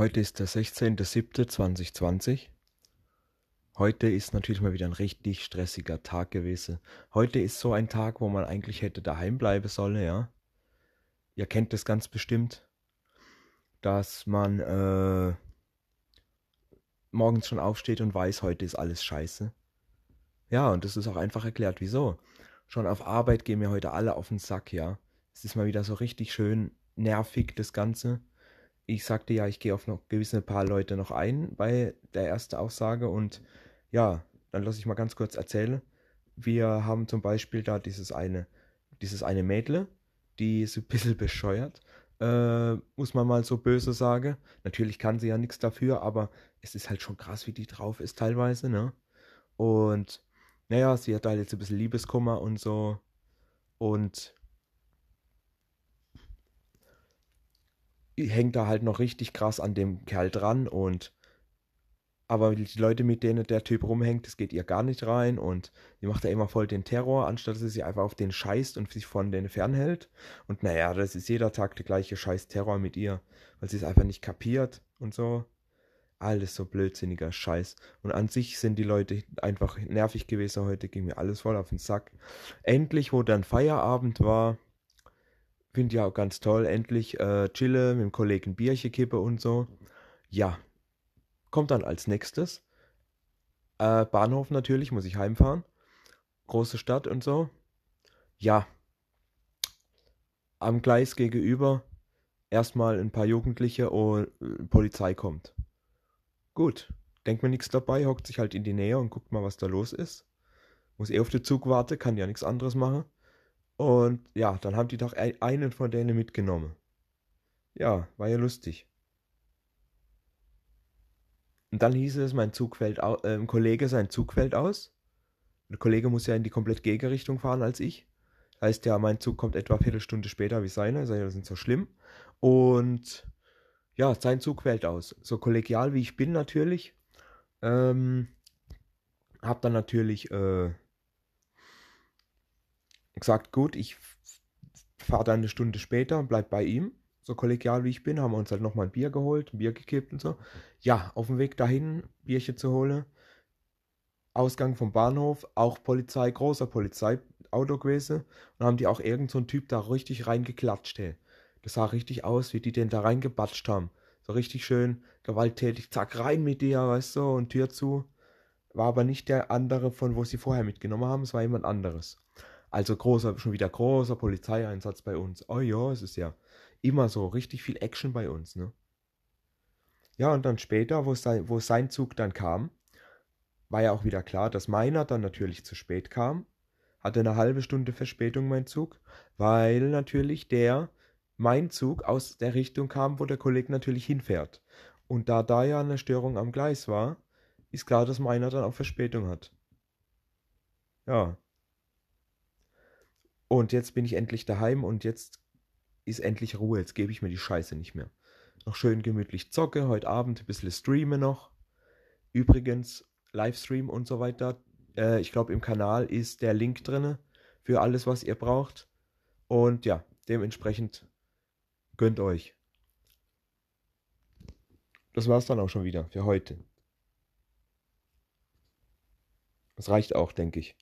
Heute ist der 16.07.2020. Heute ist natürlich mal wieder ein richtig stressiger Tag gewesen. Heute ist so ein Tag, wo man eigentlich hätte daheim bleiben sollen, ja. Ihr kennt das ganz bestimmt, dass man äh, morgens schon aufsteht und weiß, heute ist alles scheiße. Ja, und das ist auch einfach erklärt, wieso. Schon auf Arbeit gehen mir heute alle auf den Sack, ja. Es ist mal wieder so richtig schön nervig, das Ganze ich sagte ja, ich gehe auf noch gewisse paar Leute noch ein bei der ersten Aussage und ja, dann lasse ich mal ganz kurz erzählen. Wir haben zum Beispiel da dieses eine, dieses eine Mädle, die ist ein bisschen bescheuert, äh, muss man mal so böse sagen. Natürlich kann sie ja nichts dafür, aber es ist halt schon krass, wie die drauf ist teilweise, ne? Und naja, sie hat halt jetzt ein bisschen Liebeskummer und so. Und hängt da halt noch richtig krass an dem Kerl dran und aber die Leute, mit denen der Typ rumhängt, das geht ihr gar nicht rein und die macht ja immer voll den Terror, anstatt dass sie sich einfach auf den scheißt und sich von denen fernhält. Und naja, das ist jeder Tag der gleiche scheiß Terror mit ihr, weil sie es einfach nicht kapiert und so. Alles so blödsinniger Scheiß. Und an sich sind die Leute einfach nervig gewesen heute, ging mir alles voll auf den Sack. Endlich, wo dann Feierabend war, Finde ich auch ganz toll. Endlich äh, chille mit dem Kollegen Bierchen kippe und so. Ja. Kommt dann als nächstes. Äh, Bahnhof natürlich, muss ich heimfahren. Große Stadt und so. Ja. Am Gleis gegenüber erstmal ein paar Jugendliche und äh, Polizei kommt. Gut. Denkt mir nichts dabei, hockt sich halt in die Nähe und guckt mal, was da los ist. Muss eh auf den Zug warten, kann ja nichts anderes machen. Und ja, dann haben die doch einen von denen mitgenommen. Ja, war ja lustig. Und dann hieß es, mein Zug fällt aus, äh, ein Kollege, sein Zug fällt aus. Der Kollege muss ja in die komplett Gegenrichtung fahren als ich. Heißt ja, mein Zug kommt etwa eine Viertelstunde später wie seiner. Seine nicht so schlimm. Und ja, sein Zug fällt aus. So kollegial wie ich bin natürlich. Ähm, hab dann natürlich äh, gesagt, gut, ich fahre dann eine Stunde später und bleib bei ihm. So kollegial wie ich bin, haben wir uns halt nochmal ein Bier geholt, ein Bier gekippt und so. Ja, auf dem Weg dahin, Bierchen zu holen. Ausgang vom Bahnhof, auch Polizei, großer Polizeiauto gewesen. Und haben die auch irgend so ein Typ da richtig reingeklatscht, hey. Das sah richtig aus, wie die den da reingebatscht haben. So richtig schön gewalttätig, zack, rein mit dir, weißt du, und Tür zu. War aber nicht der andere, von wo sie vorher mitgenommen haben, es war jemand anderes. Also großer, schon wieder großer Polizeieinsatz bei uns. Oh ja, es ist ja immer so richtig viel Action bei uns, ne? Ja, und dann später, wo sein, wo sein Zug dann kam, war ja auch wieder klar, dass meiner dann natürlich zu spät kam. Hatte eine halbe Stunde Verspätung mein Zug, weil natürlich der, mein Zug aus der Richtung kam, wo der Kollege natürlich hinfährt. Und da da ja eine Störung am Gleis war, ist klar, dass meiner dann auch Verspätung hat. Ja, und jetzt bin ich endlich daheim und jetzt ist endlich Ruhe. Jetzt gebe ich mir die Scheiße nicht mehr. Noch schön gemütlich zocke, heute Abend ein bisschen streame noch. Übrigens, Livestream und so weiter. Äh, ich glaube, im Kanal ist der Link drin für alles, was ihr braucht. Und ja, dementsprechend gönnt euch. Das war's dann auch schon wieder für heute. Das reicht auch, denke ich.